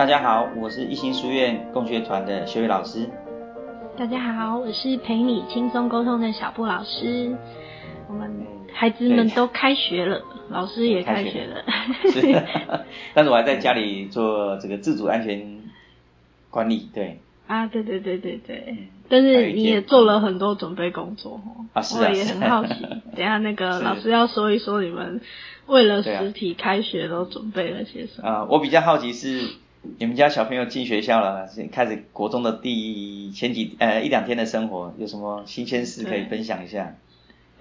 大家好，我是一心书院共学团的学伟老师。大家好，我是陪你轻松沟通的小布老师。我们孩子们都开学了，老师也开学了。学了是，但是我还在家里做这个自主安全管理。对。啊，对对对对对。但是你也做了很多准备工作哦。啊，是啊。我也很好奇，等一下那个 老师要说一说你们为了实体开学都准备了些什么。啊，我比较好奇是。你们家小朋友进学校了，开始国中的第前几呃一两天的生活，有什么新鲜事可以分享一下？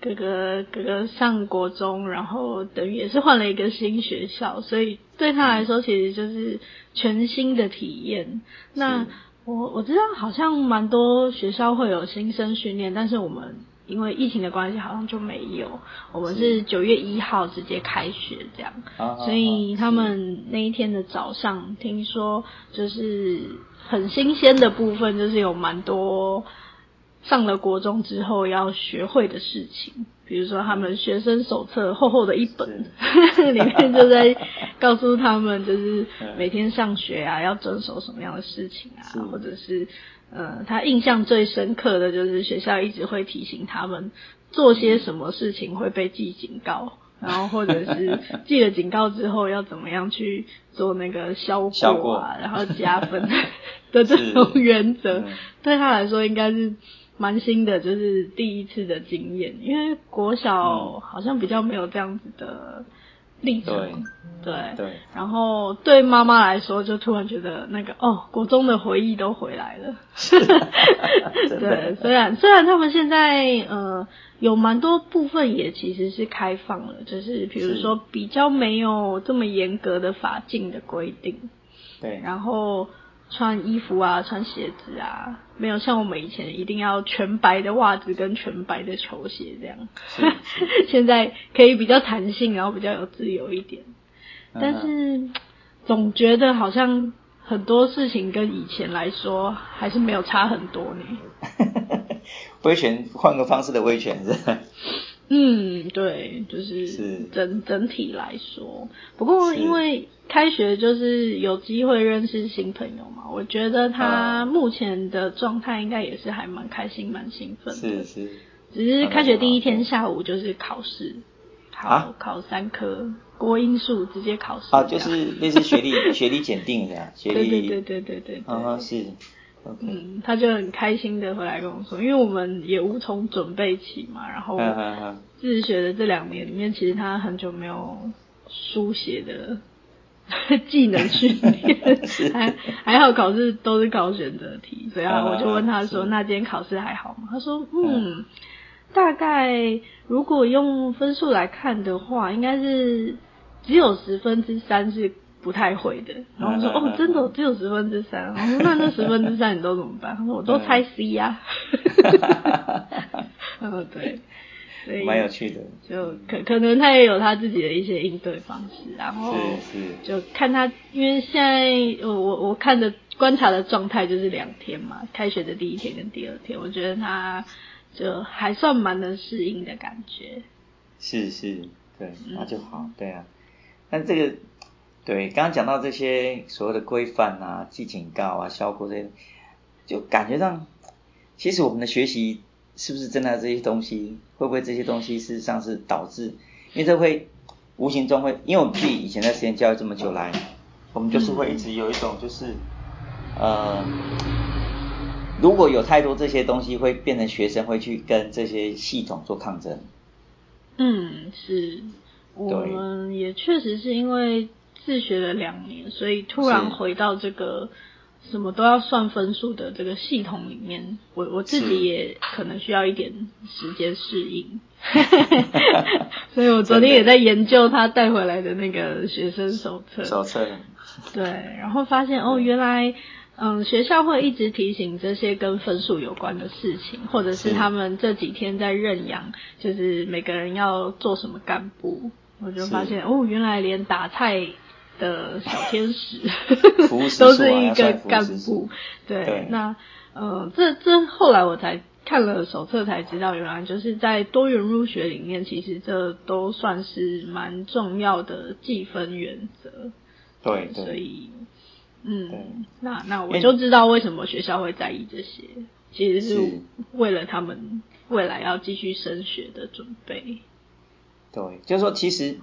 哥哥哥哥上国中，然后等于也是换了一个新学校，所以对他来说其实就是全新的体验。那我我知道好像蛮多学校会有新生训练，但是我们。因为疫情的关系，好像就没有。我们是。九月一号直接开学这样，所以他们那一天的早上，听说就是很新鲜的部分，就是有蛮多上了国中之后要学会的事情。比如说，他们学生手册厚厚的一本，里面就在告诉他们，就是每天上学啊要遵守什么样的事情啊，或者是。呃，他印象最深刻的就是学校一直会提醒他们做些什么事情会被记警告，然后或者是记了警告之后要怎么样去做那个消过啊，然后加分的 这种原则，对他来说应该是蛮新的，就是第一次的经验，因为国小好像比较没有这样子的。历程，对对，对，然后对妈妈来说，就突然觉得那个哦，国中的回忆都回来了。对，虽然虽然他们现在呃有蛮多部分也其实是开放了，就是比如说比较没有这么严格的法禁的规定。对，然后。穿衣服啊，穿鞋子啊，没有像我们以前一定要全白的袜子跟全白的球鞋这样。现在可以比较弹性，然后比较有自由一点。但是总觉得好像很多事情跟以前来说还是没有差很多呢。威权，换个方式的威权？嗯，对，就是整整体来说。不过因为开学就是有机会认识新朋友嘛，我觉得他目前的状态应该也是还蛮开心、蛮兴奋的。是是。只是开学第一天下午就是考试，考、啊、考三科国英数直接考试。啊，就是类似学历学历检定的呀，学历。对对对对对对。啊，是。嗯，他就很开心的回来跟我说，因为我们也无从准备起嘛，然后自学的这两年里面，其实他很久没有书写的技能训练，还 还好考试都是考选择题，所以啊，我就问他说，那今天考试还好吗？他说，嗯，大概如果用分数来看的话，应该是只有十分之三是。不太会的，然后我说哦，真的只有十分之三，我说那那十分之三你都怎么办？他说我都 猜 C 呀、啊。嗯，对，所以蛮有趣的，就可可能他也有他自己的一些应对方式，然后是是，就看他，因为现在我我我看的观察的状态就是两天嘛，开学的第一天跟第二天，我觉得他就还算蛮能适应的感觉。是是，对，那就好，嗯、对啊，但这个。对，刚刚讲到这些所谓的规范啊、记警告啊、效果这些，就感觉上，其实我们的学习是不是真的这些东西，会不会这些东西事实上是导致，因为这会无形中会，因为我们自己以前在实验教育这么久来，我们就是会一直有一种就是，呃，如果有太多这些东西，会变成学生会去跟这些系统做抗争。嗯，是，我们也确实是因为。自学了两年，所以突然回到这个什么都要算分数的这个系统里面，我我自己也可能需要一点时间适应。所以我昨天也在研究他带回来的那个学生手册。手册。对，然后发现哦，原来嗯学校会一直提醒这些跟分数有关的事情，或者是他们这几天在认养，就是每个人要做什么干部，我就发现哦，原来连打菜。的小天使 都是一个干部。对，对，那呃，这这后来我才看了手册才知道，原来就是在多元入学里面，其实这都算是蛮重要的计分原则。对，对，所以嗯，那那我就知道为什么学校会在意这些，其实是为了他们未来要继续升学的准备。对，就是说，其实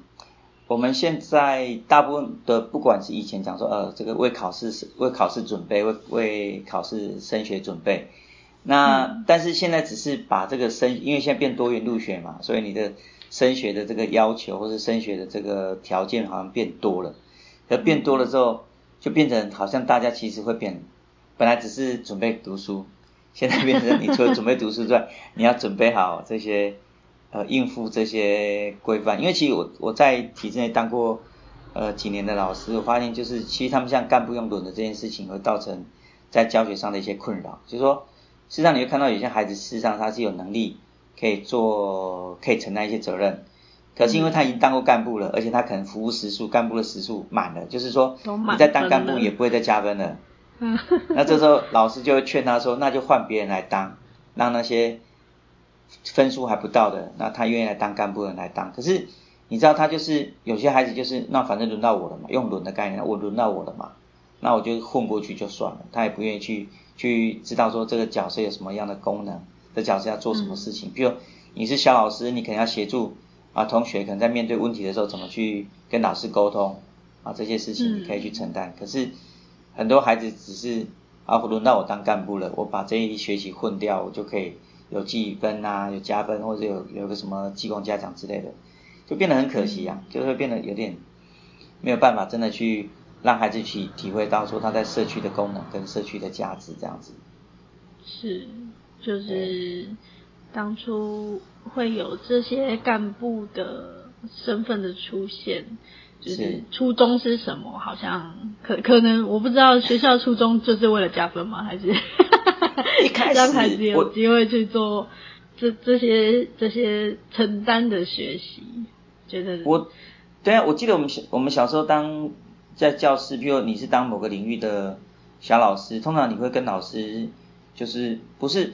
我们现在大部分的，不管是以前讲说，呃，这个为考试为考试准备，为为考试升学准备，那、嗯、但是现在只是把这个升，因为现在变多元入学嘛，所以你的升学的这个要求或是升学的这个条件好像变多了，而变多了之后，就变成好像大家其实会变，本来只是准备读书，现在变成你除了准备读书之外，你要准备好这些。呃，应付这些规范，因为其实我我在体制内当过呃几年的老师，我发现就是其实他们像干部用轮的这件事情，会造成在教学上的一些困扰。就是说，事实上你会看到有些孩子，事实上他是有能力可以做，可以承担一些责任，可是因为他已经当过干部了，而且他可能服务时数，干部的时数满了，就是说你在当干部也不会再加分了。嗯，那这时候老师就会劝他说，那就换别人来当，让那些。分数还不到的，那他愿意来当干部来当。可是你知道，他就是有些孩子就是，那反正轮到我了嘛，用轮的概念，我轮到我了嘛，那我就混过去就算了。他也不愿意去去知道说这个角色有什么样的功能，这角色要做什么事情。比如你是小老师，你可能要协助啊同学，可能在面对问题的时候怎么去跟老师沟通啊，这些事情你可以去承担。可是很多孩子只是啊，轮到我当干部了，我把这一学期混掉，我就可以。有记分啊，有加分，或者有有个什么技工嘉奖之类的，就变得很可惜啊，就会变得有点没有办法真的去让孩子去体会到说他在社区的功能跟社区的价值这样子。是，就是当初会有这些干部的身份的出现，就是初衷是什么？好像可可能我不知道学校初衷就是为了加分吗？还是？一开始让孩子有机会去做这这些这些承担的学习，觉得我对啊，我记得我们小我们小时候当在教室，比如你是当某个领域的小老师，通常你会跟老师就是不是，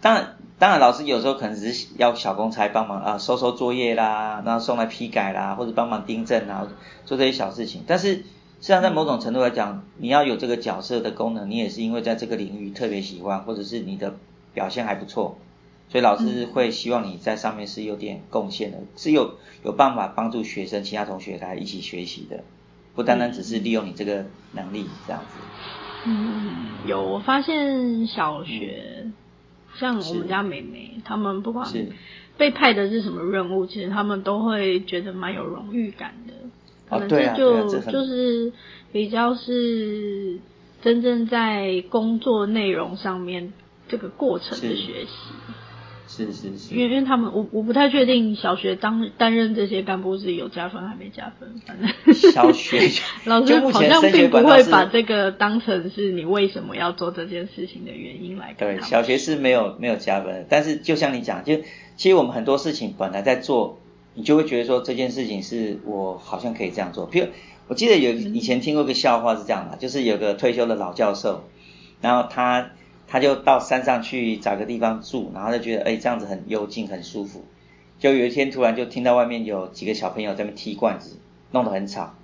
当然当然老师有时候可能只是要小公差帮忙啊，收收作业啦，然后送来批改啦，或者帮忙订正啊，做这些小事情，但是。实际上，在某种程度来讲，你要有这个角色的功能，你也是因为在这个领域特别喜欢，或者是你的表现还不错，所以老师会希望你在上面是有点贡献的，是有有办法帮助学生、其他同学来一起学习的，不单单只是利用你这个能力这样子。嗯，有，我发现小学，嗯、像我们家妹妹，他们不管被派的是什么任务，其实他们都会觉得蛮有荣誉感的。可能这就就是比较是真正在工作内容上面这个过程的学习，是是是，因为因为他们我我不太确定小学当担任这些干部是有加分还没加分，反正小学 老师好像并不会把这个当成是你为什么要做这件事情的原因来看。对，小学是没有没有加分，但是就像你讲，就其实我们很多事情本来在做。你就会觉得说这件事情是我好像可以这样做。譬如我记得有以前听过一个笑话是这样的，就是有个退休的老教授，然后他他就到山上去找个地方住，然后就觉得哎这样子很幽静很舒服。就有一天突然就听到外面有几个小朋友在那踢罐子，弄得很吵，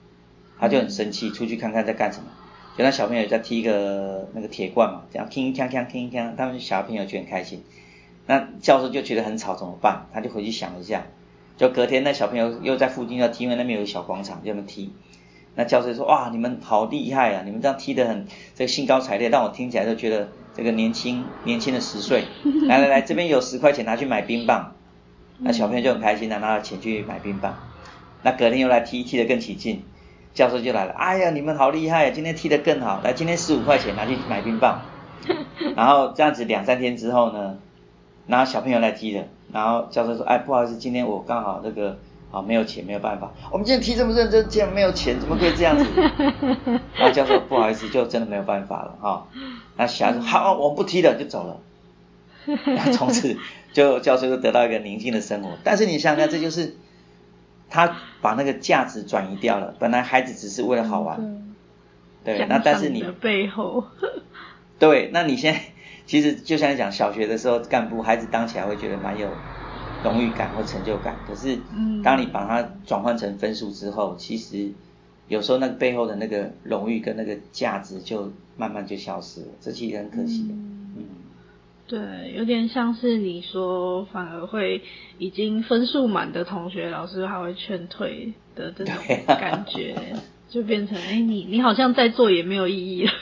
他就很生气，出去看看在干什么。就那小朋友在踢一个那个铁罐嘛，这样铿锵锵铿锵，他们小朋友就很开心。那教授就觉得很吵怎么办？他就回去想了一下。就隔天，那小朋友又在附近要踢，因为那边有个小广场，就那么踢。那教授说：“哇，你们好厉害啊！你们这样踢得很这个兴高采烈，让我听起来就觉得这个年轻年轻的十岁。来来来，这边有十块钱，拿去买冰棒。那小朋友就很开心的拿了钱去买冰棒。那隔天又来踢，踢得更起劲。教授就来了，哎呀，你们好厉害啊！今天踢得更好，来，今天十五块钱拿去买冰棒。然后这样子两三天之后呢，然后小朋友来踢的。然后教授说：“哎，不好意思，今天我刚好那个啊没有钱，没有办法。我们今天踢这么认真，竟然没有钱，怎么可以这样子？”然后教授不好意思，就真的没有办法了哈。那小孩说：“好，我不踢了，就走了。”然后从此就教授就得到一个宁静的生活。但是你想想看，这就是他把那个价值转移掉了。本来孩子只是为了好玩，对，那但是你背后，对，那你现在。其实就像你讲，小学的时候干部孩子当起来会觉得蛮有荣誉感或成就感。可是，当你把它转换成分数之后，其实有时候那个背后的那个荣誉跟那个价值就慢慢就消失了，这其实很可惜的。嗯，嗯对，有点像是你说，反而会已经分数满的同学，老师还会劝退的这种感觉，啊、就变成哎，你你好像在做也没有意义了。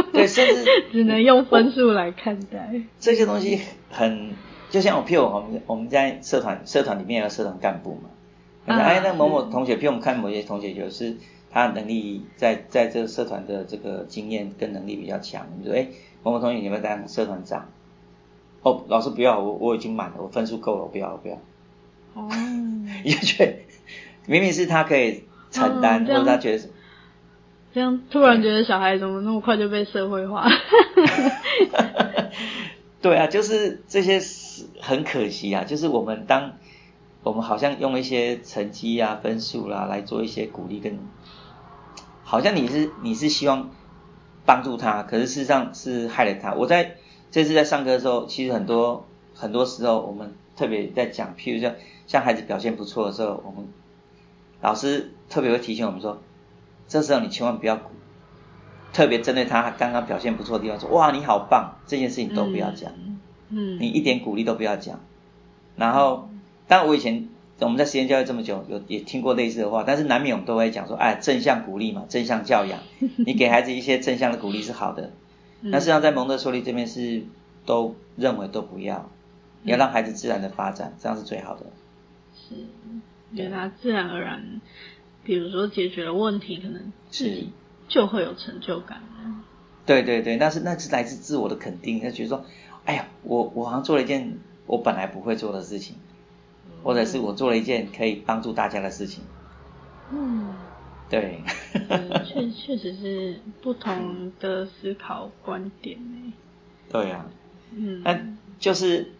对，甚至 只能用分数来看待。这些东西很，就像我譬如我们我们在社团社团里面有社团干部嘛，哎，那某某同学，譬如我们看某些同学就是。他能力在在这个社团的这个经验跟能力比较强，你说哎，某某同学你要不要当社团长？哦，老师不要，我我已经满了，我分数够了，我不要，我不要。哦，也觉得明明是他可以承担，或者他觉得这样突然觉得小孩怎么那么快就被社会化？对啊，就是这些很可惜啊，就是我们当我们好像用一些成绩啊、分数啦、来做一些鼓励跟。好像你是你是希望帮助他，可是事实上是害了他。我在这次在上课的时候，其实很多很多时候我们特别在讲，譬如像像孩子表现不错的时候，我们老师特别会提醒我们说，这时候你千万不要特别针对他刚刚表现不错的地方说，哇你好棒，这件事情都不要讲，嗯，你一点鼓励都不要讲。然后，当然我以前。我们在实验教育这么久，有也听过类似的话，但是难免我们都会讲说，哎，正向鼓励嘛，正向教养，你给孩子一些正向的鼓励是好的。那实际上在蒙特梭利这边是都认为都不要，你要让孩子自然的发展，这样是最好的。是，给他自然而然，比如说解决了问题，可能自己就会有成就感。对对对，那是那是来自自我的肯定，他觉得说，哎呀，我我好像做了一件我本来不会做的事情。或者是我做了一件可以帮助大家的事情。嗯，对。确 确实是不同的思考观点呢。对呀、啊。嗯。那就是，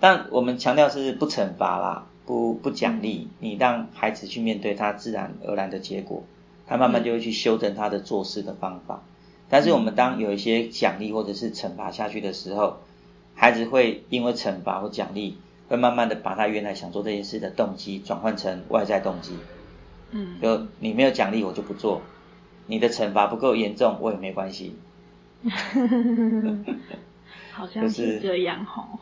但我们强调是不惩罚啦，不不奖励，你让孩子去面对他自然而然的结果，他慢慢就会去修正他的做事的方法。但是我们当有一些奖励或者是惩罚下去的时候，孩子会因为惩罚或奖励。会慢慢的把他原来想做这件事的动机转换成外在动机，嗯，就你没有奖励我就不做，你的惩罚不够严重我也没关系，好像是这样哦，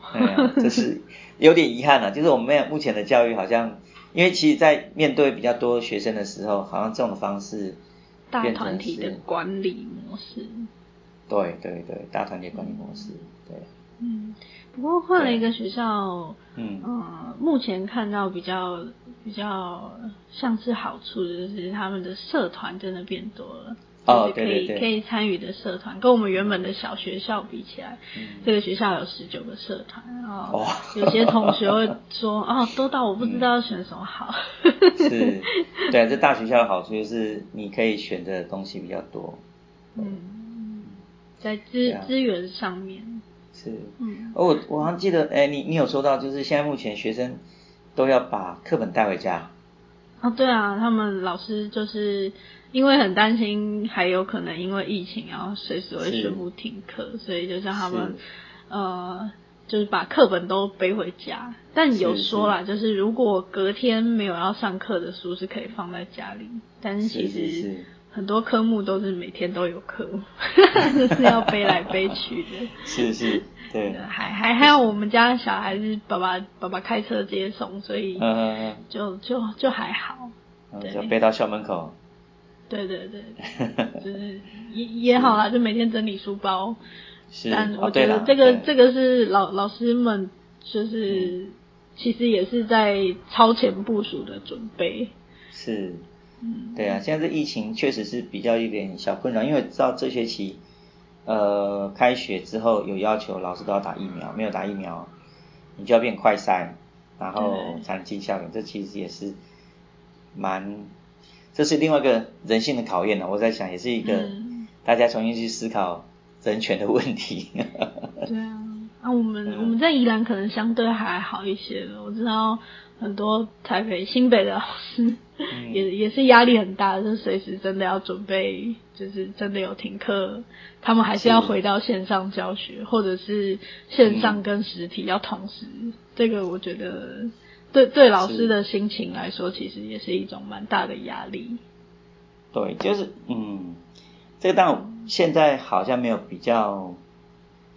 就是，这是有点遗憾了，就是我们目前的教育好像，因为其实，在面对比较多学生的时候，好像这种方式大团体的管理模式，对对对，大团体管理模式，对，嗯。不过换了一个学校，嗯，呃，目前看到比较比较像是好处的就是他们的社团真的变多了，哦，就是可以对对对，可以参与的社团，跟我们原本的小学校比起来，嗯，这个学校有十九个社团，然后有些同学会说，哦，多到我不知道要选什么好。嗯、是，对啊，这大学校的好处就是你可以选的东西比较多，嗯，在资资源上面。是，嗯，我我好像记得，哎，你你有说到，就是现在目前学生都要把课本带回家。哦，对啊，他们老师就是因为很担心，还有可能因为疫情，然后随时会宣布停课，所以就像他们，呃，就是把课本都背回家。但有说啦，就是如果隔天没有要上课的书，是可以放在家里，但是其实。很多科目都是每天都有课，就 是要背来背去的。是是，对。还还还有我们家小孩是爸爸爸爸开车接送，所以就就就还好。对，就背到校门口。对对对，就是也也好啦，就每天整理书包。是。但我觉得这个这个是老老师们就是其实也是在超前部署的准备。是。对啊，现在这疫情确实是比较有点小困扰，因为知道这学期，呃，开学之后有要求老师都要打疫苗，没有打疫苗，你就要变快筛，然后才能进校园，这其实也是蛮，这是另外一个人性的考验呢。我在想，也是一个大家重新去思考人权的问题。对啊，啊，我们我们在宜兰可能相对还好一些，我知道。很多台北、新北的老师也、嗯、也是压力很大，就随时真的要准备，就是真的有停课，他们还是要回到线上教学，或者是线上跟实体要同时。嗯、这个我觉得对对老师的心情来说，其实也是一种蛮大的压力。对，就是嗯，这个当然现在好像没有比较，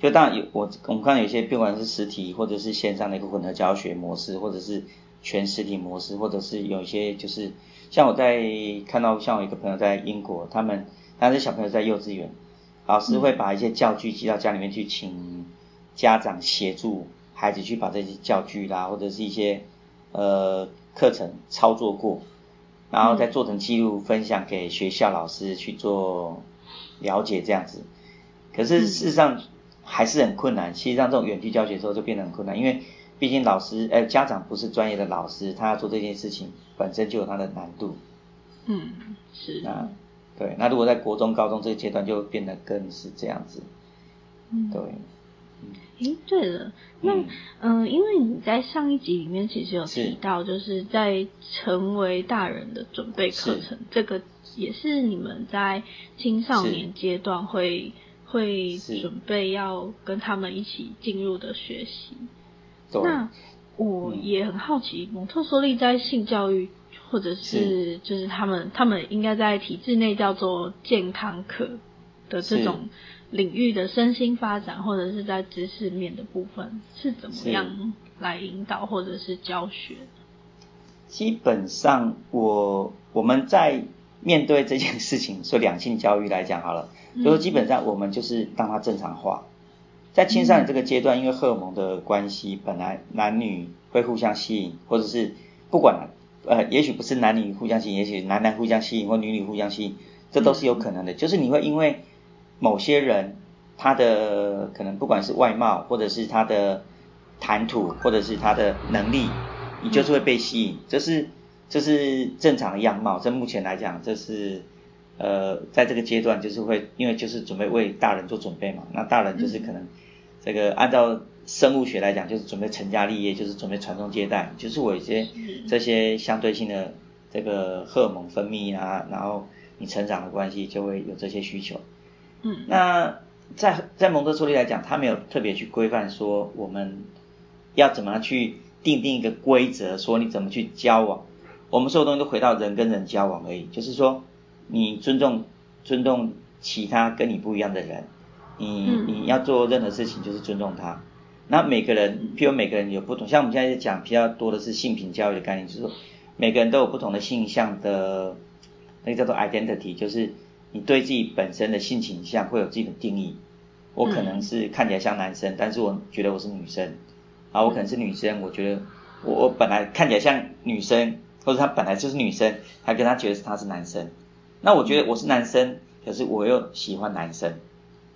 就当然有我我们看有些不管是实体或者是线上的一个混合教学模式，或者是全实体模式，或者是有一些就是像我在看到像我一个朋友在英国，他们当时小朋友在幼稚园，老师会把一些教具寄到家里面去，请家长协助孩子去把这些教具啦，或者是一些呃课程操作过。然后再做成记录，分享给学校老师去做了解这样子。可是事实上还是很困难。其实上这种远距教学之后就变得很困难，因为毕竟老师呃家长不是专业的老师，他要做这件事情本身就有他的难度。嗯，是。那对，那如果在国中、高中这个阶段就变得更是这样子。嗯，对。诶，对了，那嗯、呃，因为你在上一集里面其实有提到，就是在成为大人的准备课程，这个也是你们在青少年阶段会会准备要跟他们一起进入的学习。那我也很好奇，蒙特梭利在性教育或者是就是他们他们应该在体制内叫做健康课的这种。领域的身心发展，或者是在知识面的部分，是怎么样来引导或者是教学？基本上我，我我们在面对这件事情，说两性教育来讲好了，就说基本上我们就是让它正常化。在青少年这个阶段，因为荷尔蒙的关系，本来男女会互相吸引，或者是不管呃，也许不是男女互相吸引，也许男男互相吸引，或女女互相吸引，这都是有可能的。就是你会因为某些人，他的可能不管是外貌，或者是他的谈吐，或者是他的能力，你就是会被吸引，这是这是正常的样貌。在目前来讲，这是呃，在这个阶段就是会，因为就是准备为大人做准备嘛。那大人就是可能这个按照生物学来讲，就是准备成家立业，就是准备传宗接代，就是我一些这些相对性的这个荷尔蒙分泌啊，然后你成长的关系就会有这些需求。嗯，那在在蒙特梭利来讲，他没有特别去规范说我们要怎么去定定一个规则，说你怎么去交往。我们所有东西都回到人跟人交往而已，就是说你尊重尊重其他跟你不一样的人，你你要做任何事情就是尊重他。那每个人，譬如每个人有不同，像我们现在讲比较多的是性平教育的概念，就是说每个人都有不同的性向的，那个叫做 identity，就是。你对自己本身的性倾向会有自己的定义。我可能是看起来像男生，但是我觉得我是女生。啊，我可能是女生，我觉得我我本来看起来像女生，或者她本来就是女生，还跟她觉得她是男生。那我觉得我是男生，可是我又喜欢男生。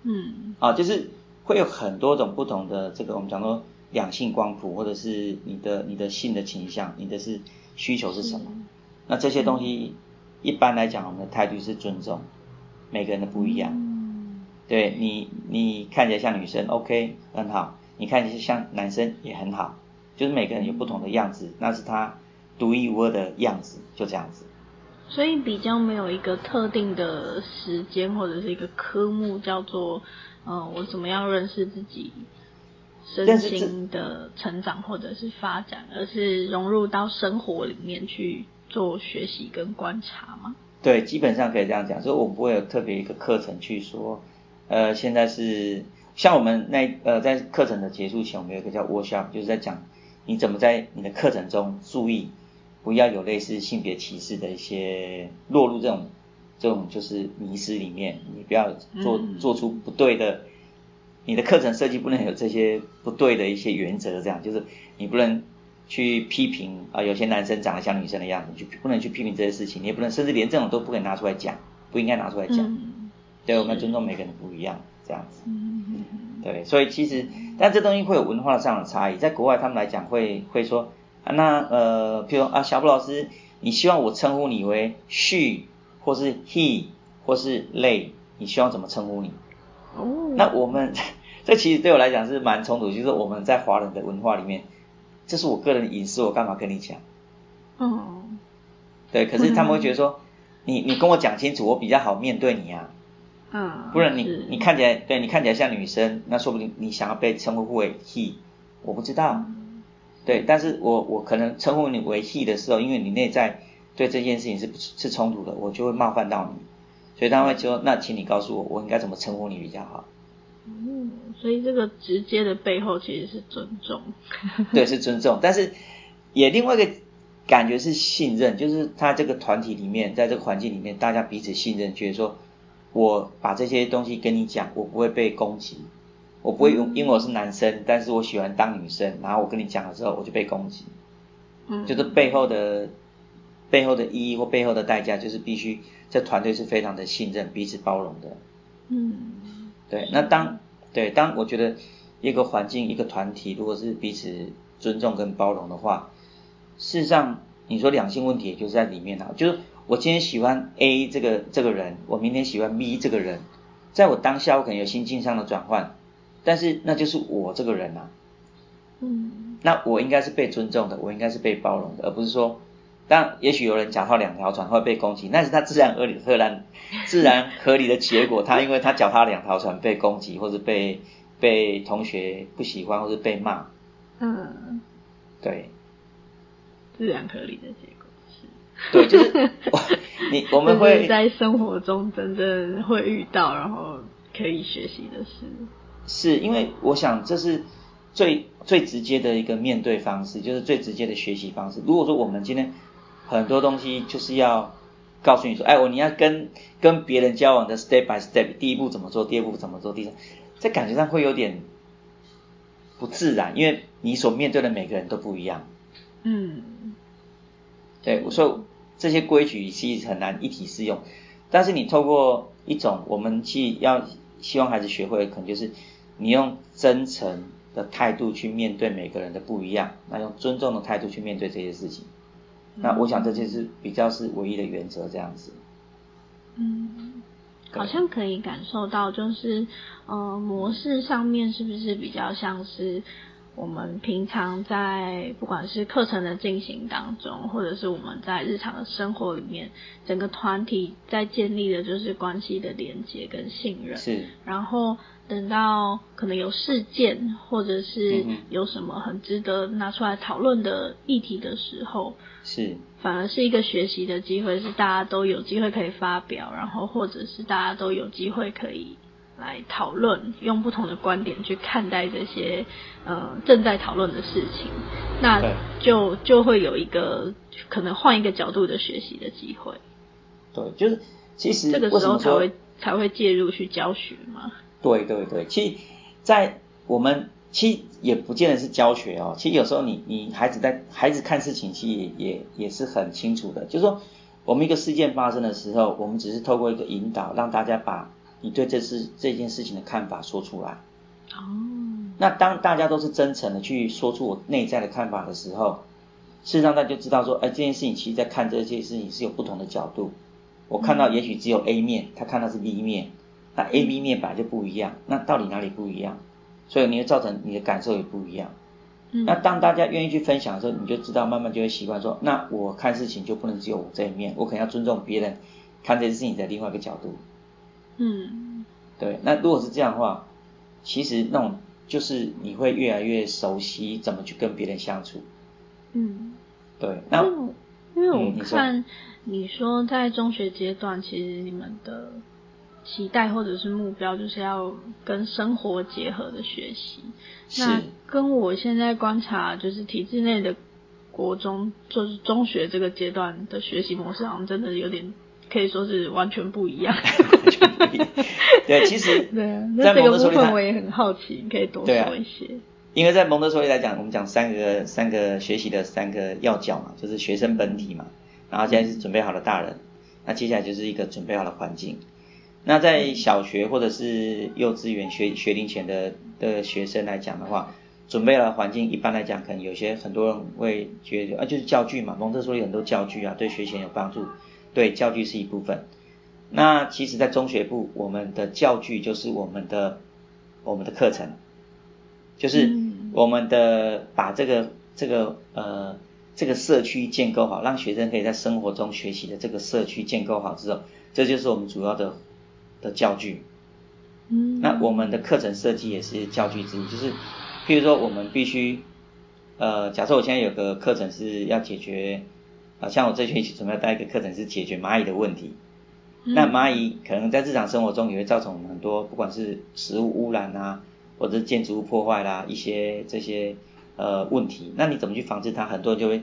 嗯。啊，就是会有很多种不同的这个我们讲说两性光谱，或者是你的你的性的倾向，你的是需求是什么？那这些东西一般来讲，我们的态度是尊重。每个人的不一样，嗯、对你，你看起来像女生，OK，很好；你看起来像男生也很好，就是每个人有不同的样子，那是他独一无二的样子，就这样子。所以比较没有一个特定的时间或者是一个科目叫做，嗯、呃，我怎么样认识自己身心的成长或者是发展，而是融入到生活里面去做学习跟观察吗？对，基本上可以这样讲，所以我们不会有特别一个课程去说，呃，现在是像我们那呃在课程的结束前，我们有一个叫 workshop，就是在讲你怎么在你的课程中注意，不要有类似性别歧视的一些落入这种这种就是迷失里面，你不要做做出不对的，你的课程设计不能有这些不对的一些原则，这样就是你不能。去批评啊，有些男生长得像女生的样子，就不能去批评这些事情，你也不能，甚至连这种都不可以拿出来讲，不应该拿出来讲。嗯、对，我们要尊重每个人的不一样，这样子。嗯、对，所以其实，但这东西会有文化上的差异，在国外他们来讲会会说，啊、那呃，譬如啊，小布老师，你希望我称呼你为 she 或是 he 或是 they，你希望怎么称呼你？哦。那我们 这其实对我来讲是蛮冲突，就是我们在华人的文化里面。这是我个人的隐私，我干嘛跟你讲？嗯，对，可是他们会觉得说，你你跟我讲清楚，我比较好面对你啊。嗯，不然你你看起来，对你看起来像女生，那说不定你想要被称呼为 he，我不知道。对，但是我我可能称呼你为 he 的时候，因为你内在对这件事情是是冲突的，我就会冒犯到你，所以他会说，那请你告诉我，我应该怎么称呼你比较好。嗯，所以这个直接的背后其实是尊重。对，是尊重，但是也另外一个感觉是信任，就是他这个团体里面，在这个环境里面，大家彼此信任，觉得说我把这些东西跟你讲，我不会被攻击，我不会用，因为我是男生，但是我喜欢当女生，然后我跟你讲了之后，我就被攻击。嗯，就是背后的背后的意义或背后的代价，就是必须这团队是非常的信任，彼此包容的。嗯。对，那当对当我觉得一个环境一个团体，如果是彼此尊重跟包容的话，事实上你说两性问题也就是在里面啊，就是我今天喜欢 A 这个这个人，我明天喜欢 B 这个人，在我当下我可能有心境上的转换，但是那就是我这个人啊，嗯，那我应该是被尊重的，我应该是被包容的，而不是说。但也许有人脚踏两条船会被攻击，那是他自然而然、自然合理的结果。他因为他脚踏两条船被攻击，或是被被同学不喜欢，或是被骂。嗯，对，自然合理的结果是。对，就是 你我们会在生活中真正会遇到，然后可以学习的事。是因为我想这是最最直接的一个面对方式，就是最直接的学习方式。如果说我们今天。很多东西就是要告诉你说，哎，我你要跟跟别人交往的 step by step，第一步怎么做，第二步怎么做，第三，在感觉上会有点不自然，因为你所面对的每个人都不一样。嗯，对，我说这些规矩其实很难一体适用，但是你透过一种我们去要希望孩子学会的，可能就是你用真诚的态度去面对每个人的不一样，那用尊重的态度去面对这些事情。那我想这就是比较是唯一的原则这样子。嗯，好像可以感受到，就是呃模式上面是不是比较像是我们平常在不管是课程的进行当中，或者是我们在日常的生活里面，整个团体在建立的就是关系的连接跟信任。是。然后。等到可能有事件，或者是有什么很值得拿出来讨论的议题的时候，是反而是一个学习的机会，是大家都有机会可以发表，然后或者是大家都有机会可以来讨论，用不同的观点去看待这些呃正在讨论的事情，那就就会有一个可能换一个角度的学习的机会。对，就是其实这个时候才会才会介入去教学嘛。对对对，其实，在我们其实也不见得是教学哦。其实有时候你你孩子在孩子看事情，其实也也也是很清楚的。就是说，我们一个事件发生的时候，我们只是透过一个引导，让大家把你对这事这件事情的看法说出来。哦。那当大家都是真诚的去说出我内在的看法的时候，事实上大家就知道说，哎，这件事情其实在看这件事情是有不同的角度。我看到也许只有 A 面，他看到是 B 面。那 A、B 面本来就不一样，那到底哪里不一样？所以你会造成你的感受也不一样。嗯。那当大家愿意去分享的时候，你就知道，慢慢就会习惯说，那我看事情就不能只有我这一面，我可能要尊重别人看这件事情的另外一个角度。嗯。对，那如果是这样的话，其实那种就是你会越来越熟悉怎么去跟别人相处。嗯。对，那因为我看你说在中学阶段，其实你们的。期待或者是目标，就是要跟生活结合的学习。那跟我现在观察，就是体制内的国中，就是中学这个阶段的学习模式，好像真的有点可以说是完全不一样。完全不一样。对，其实 对啊，那这个部分我也很好奇，你可以多说一些。因为在蒙特梭利来讲，我们讲三个三个学习的三个要角嘛，就是学生本体嘛，然后现在是准备好的大人，那接下来就是一个准备好的环境。那在小学或者是幼稚园学学龄前的的学生来讲的话，准备了环境，一般来讲可能有些很多人会觉得啊，就是教具嘛，蒙特梭利很多教具啊，对学前有帮助，对，教具是一部分。那其实，在中学部，我们的教具就是我们的我们的课程，就是我们的把这个这个呃这个社区建构好，让学生可以在生活中学习的这个社区建构好之后，这就是我们主要的。的教具，嗯，那我们的课程设计也是教具之一，就是，譬如说我们必须，呃，假设我现在有个课程是要解决，啊，像我这学期准备要带一个课程是解决蚂蚁的问题。那蚂蚁可能在日常生活中也会造成很多，不管是食物污染啊，或者是建筑物破坏啦，一些这些呃问题。那你怎么去防治它？很多人就会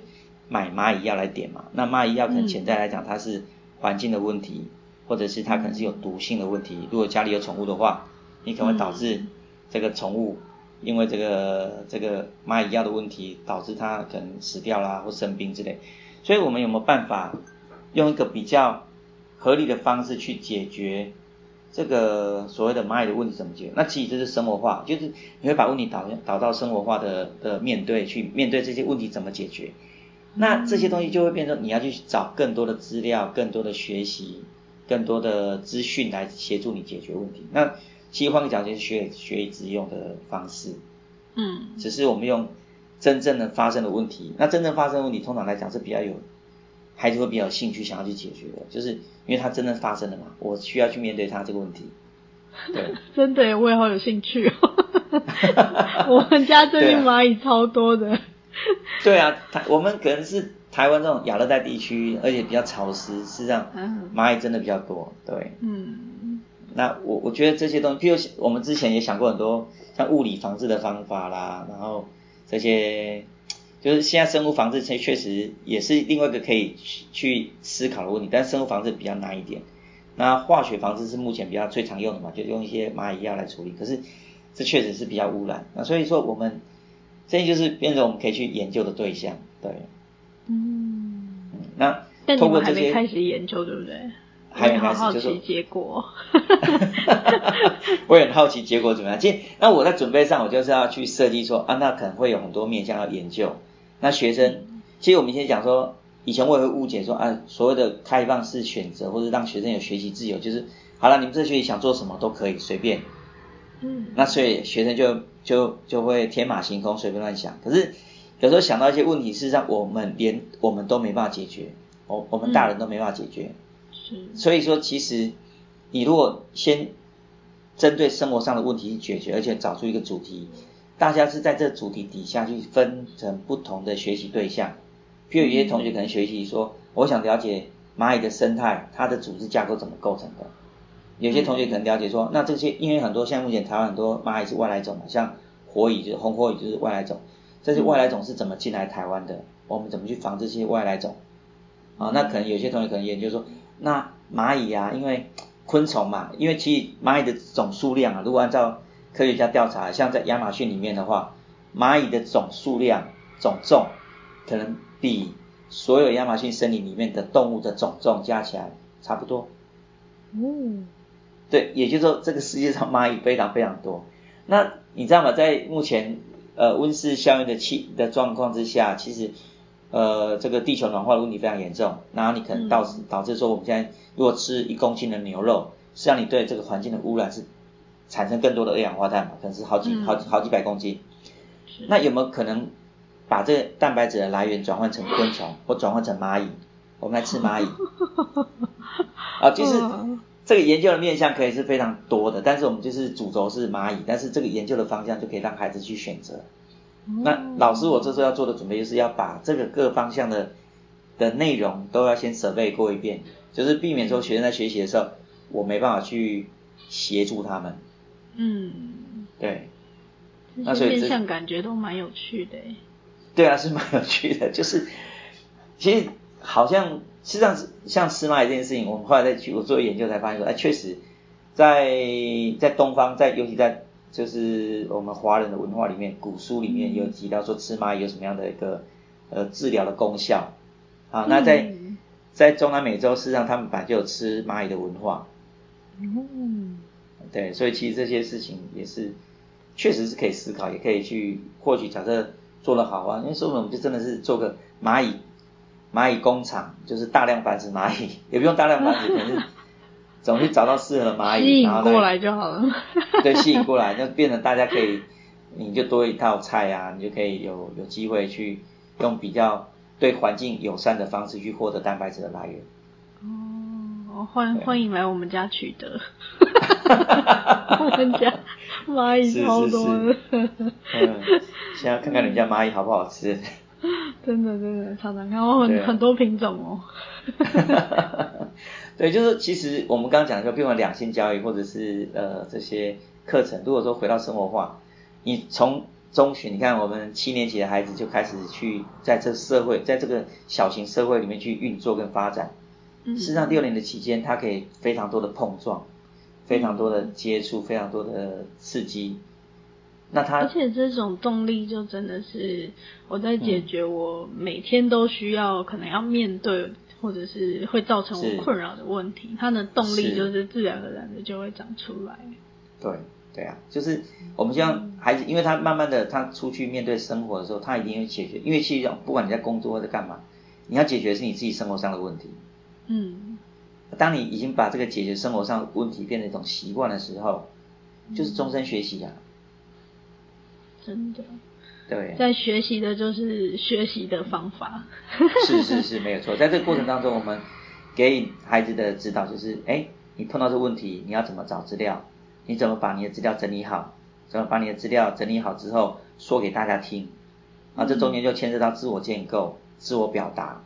买蚂蚁药来点嘛。那蚂蚁药可能潜在来讲，它是环境的问题，或者是它可能是有毒性的问题。如果家里有宠物的话，你可能会导致这个宠物因为这个这个蚂蚁药的问题，导致它可能死掉啦或生病之类。所以我们有没有办法用一个比较合理的方式去解决这个所谓的蚂蚁的问题？怎么解决？那其实这是生活化，就是你会把问题导导到生活化的的面对去面对这些问题怎么解决？那这些东西就会变成你要去找更多的资料、更多的学习、更多的资讯来协助你解决问题。那其实换个角度就是学学以致用的方式，嗯，只是我们用真正的发生的问题。那真正发生的问题，通常来讲是比较有。孩子会比较有兴趣想要去解决的，就是因为它真的发生了嘛，我需要去面对它这个问题。对，真的，我也好有兴趣哦。我们家最近蚂蚁超多的。对啊，台我们可能是台湾这种亚热带地区，而且比较潮湿，事实上蚂蚁真的比较多。对，嗯。那我我觉得这些东西，譬如我们之前也想过很多像物理防治的方法啦，然后这些。就是现在生物防治确确实也是另外一个可以去思考的问题，但生物防治比较难一点。那化学防治是目前比较最常用的嘛，就用一些蚂蚁药来处理。可是这确实是比较污染，那所以说我们这就是变成我们可以去研究的对象，对。嗯。那通过这些开始研究，对不对？还没开始，好奇结果。我也很好奇结果怎么样。其实那我在准备上，我就是要去设计说啊，那可能会有很多面向要研究。那学生，其实我们以前讲说，以前我也会误解说啊，所谓的开放式选择或者让学生有学习自由，就是好了，你们这学期想做什么都可以随便。嗯。那所以学生就就就会天马行空，随便乱想。可是有时候想到一些问题，事实上我们连我们都没办法解决，我我们大人都没办法解决。是。所以说，其实你如果先针对生活上的问题去解决，而且找出一个主题。大家是在这主题底下去分成不同的学习对象，譬如有些同学可能学习说，我想了解蚂蚁的生态，它的组织架构怎么构成的。有些同学可能了解说，那这些因为很多像目前台湾很多蚂蚁是外来种嘛，像火蚁就是红火蚁就是外来种，这些外来种是怎么进来台湾的？我们怎么去防这些外来种？啊，那可能有些同学可能研究说，那蚂蚁啊，因为昆虫嘛，因为其实蚂蚁的总数量啊，如果按照科学家调查，像在亚马逊里面的话，蚂蚁的总数量、总重，可能比所有亚马逊森林里面的动物的总重加起来差不多。嗯，对，也就是说，这个世界上蚂蚁非常非常多。那你知道吗？在目前呃温室效应的气的状况之下，其实呃这个地球暖化的问题非常严重。然后你可能导致导致说，我们现在如果吃一公斤的牛肉，实际上你对这个环境的污染是。产生更多的二氧化碳嘛，可能是好几、嗯、好几好几百公斤。那有没有可能把这个蛋白质的来源转换成昆虫，或转换成蚂蚁？我们来吃蚂蚁。啊，就是这个研究的面向可以是非常多的，但是我们就是主轴是蚂蚁，但是这个研究的方向就可以让孩子去选择。那老师，我这时候要做的准备就是要把这个各方向的的内容都要先 survey 过一遍，就是避免说学生在学习的时候，我没办法去协助他们。嗯，对，那所以面向感觉都蛮有趣的。对啊，是蛮有趣的，就是其实好像实际上是像吃蚂蚁这件事情，我们后来再去我做研究才发现说，哎，确实在在东方，在尤其在就是我们华人的文化里面，古书里面有提到说吃蚂蚁有什么样的一个呃治疗的功效。好，那在、嗯、在中南美洲，事实上他们本来就有吃蚂蚁的文化。嗯。对，所以其实这些事情也是，确实是可以思考，也可以去或许假设做得好啊，因为说我们就真的是做个蚂蚁蚂蚁工厂，就是大量繁殖蚂蚁，也不用大量繁殖，可是总是找到适合的蚂蚁，吸引过来就好了。对，吸引过来，就变成大家可以，你就多一套菜啊，你就可以有有机会去用比较对环境友善的方式去获得蛋白质的来源。哦欢欢迎来我们家取得，我们家蚂蚁超多的。嗯，先要看看你们家蚂蚁好不好吃。真的真的常常看我很很多品种哦。对，就是其实我们刚刚讲的，就比如两性教育或者是呃这些课程，如果说回到生活化，你从中学，你看我们七年级的孩子就开始去在这社会，在这个小型社会里面去运作跟发展。嗯。事实上，六年的期间，他可以非常多的碰撞，非常多的接触，非常多的刺激。那他而且这种动力就真的是我在解决我每天都需要可能要面对或者是会造成我困扰的问题，他的动力就是自然而然的就会长出来。对。对啊，就是我们希望孩子，因为他慢慢的他出去面对生活的时候，他一定会解决。因为其实不管你在工作或者干嘛，你要解决的是你自己生活上的问题。嗯。当你已经把这个解决生活上的问题变成一种习惯的时候，就是终身学习啊。真的。对。在学习的就是学习的方法。是是是，没有错。在这个过程当中，我们给孩子的指导就是：哎，你碰到这个问题，你要怎么找资料？你怎么把你的资料整理好？怎么把你的资料整理好之后说给大家听？啊，这中间就牵涉到自我建构、自我表达。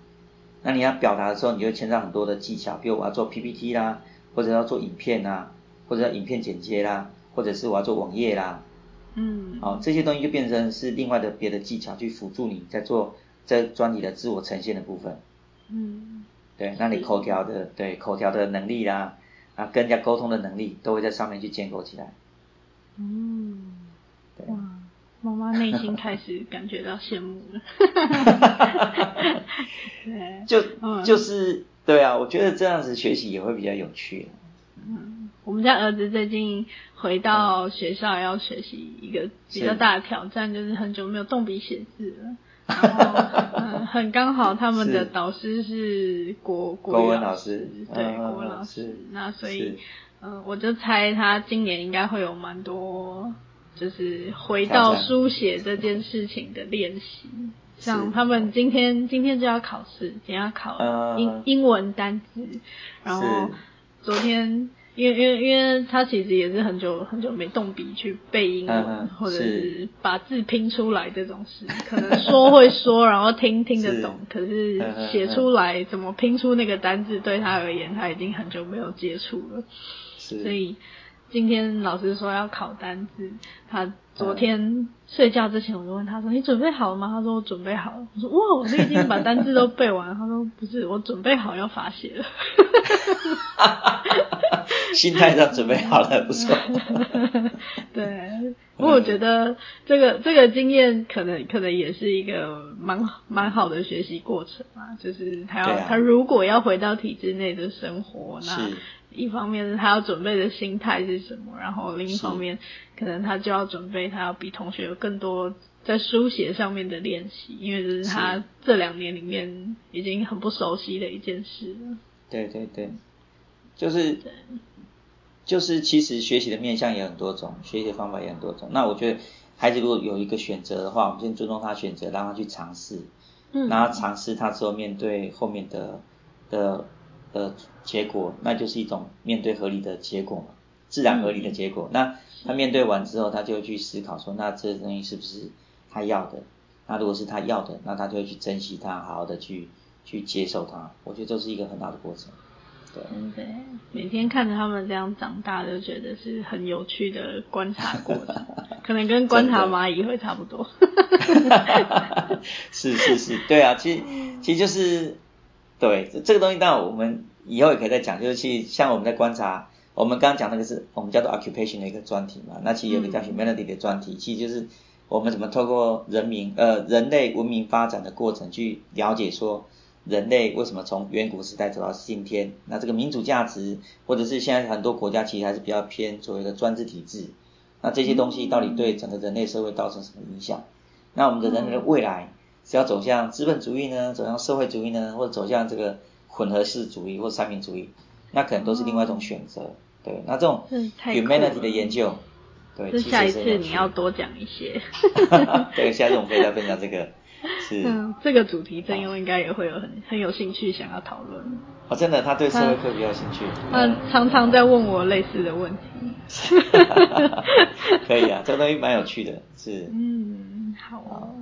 那你要表达的时候，你就会牵涉很多的技巧，比如我要做 PPT 啦，或者要做影片啦，或者要影片剪接啦，或者是我要做网页啦。嗯。好，这些东西就变成是另外的别的技巧去辅助你在做这专题的自我呈现的部分。嗯。对，那你口条的，对，口条的能力啦。啊，跟人家沟通的能力都会在上面去建构起来。嗯，对。哇，妈妈内心开始感觉到羡慕了。对，就就是对啊，我觉得这样子学习也会比较有趣。嗯，我们家儿子最近回到学校要学习一个比较大的挑战，就是很久没有动笔写字了。然后，嗯，很刚好他们的导师是国国文老师，对，国文老师。那所以，嗯，我就猜他今年应该会有蛮多，就是回到书写这件事情的练习。像他们今天今天就要考试，今天要考英英文单词，然后昨天。因为因为因为他其实也是很久很久没动笔去背英文，嗯、或者是把字拼出来这种事，可能说会说，然后听听得懂，是。可是写出来怎么拼出那个单字，对他而言他已经很久没有接触了，所以今天老师说要考单字，他。昨天睡觉之前，我就问他说：“你准备好了吗？”他说：“我准备好了。”我说：“哇，我已经把单字都背完了。”他说：“不是，我准备好要罚写了。” 心态上准备好了，不错。对，不过我觉得这个这个经验可能可能也是一个蛮蛮好的学习过程嘛。就是他要、啊、他如果要回到体制内的生活，那。一方面是他要准备的心态是什么，然后另一方面可能他就要准备他要比同学有更多在书写上面的练习，因为这是他这两年里面已经很不熟悉的一件事了。对对对，就是就是其实学习的面向也很多种，学习的方法也很多种。那我觉得孩子如果有一个选择的话，我们先尊重他选择，让他去尝试，嗯，然后尝试他之后面对后面的的。的结果，那就是一种面对合理的结果嘛，自然合理的结果。嗯、那他面对完之后，他就去思考说，那这东西是不是他要的？那如果是他要的，那他就会去珍惜它，好好的去去接受它。我觉得这是一个很好的过程。对，对，每天看着他们这样长大，就觉得是很有趣的观察过程，可能跟观察蚂蚁会差不多。是是是，对啊，其实其实就是。对，这个东西当然我们以后也可以再讲，就是去像我们在观察，我们刚刚讲那个是我们叫做 occupation 的一个专题嘛，那其实有个叫 humanity 的专题，其实就是我们怎么透过人民呃人类文明发展的过程去了解说人类为什么从远古时代走到今天，那这个民主价值或者是现在很多国家其实还是比较偏所谓的专制体制，那这些东西到底对整个人类社会造成什么影响？那我们的人类的未来。是要走向资本主义呢，走向社会主义呢，或者走向这个混合式主义或三民主义，那可能都是另外一种选择。哦、对，那这种 humanity 的研究，对，下一次你要多讲一些。对，下次我们可以再分享这个。是。嗯，这个主题正优应该也会有很很有兴趣想要讨论。哦，真的，他对社会课比较有兴趣。他常常在问我类似的问题。可以啊，这个东西蛮有趣的，是。嗯，好。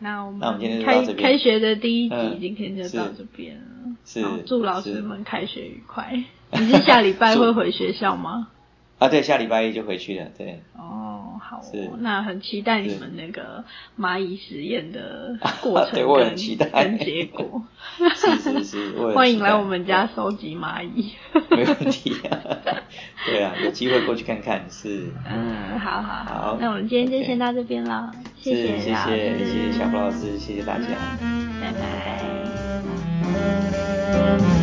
好那我们。开开学的第一集今天就到这边了。是。祝老师们开学愉快。你是下礼拜会回学校吗？啊，对，下礼拜一就回去了，对。哦，好哦，那很期待你们那个蚂蚁实验的 过程跟对，我很期待跟结果。是是是，欢迎来我们家收集蚂蚁。没问题啊，对啊，有机会过去看看，是。嗯，好好好，好，那我们今天就先到这边了，谢谢，谢谢，谢谢小福老师，谢谢大家，拜拜。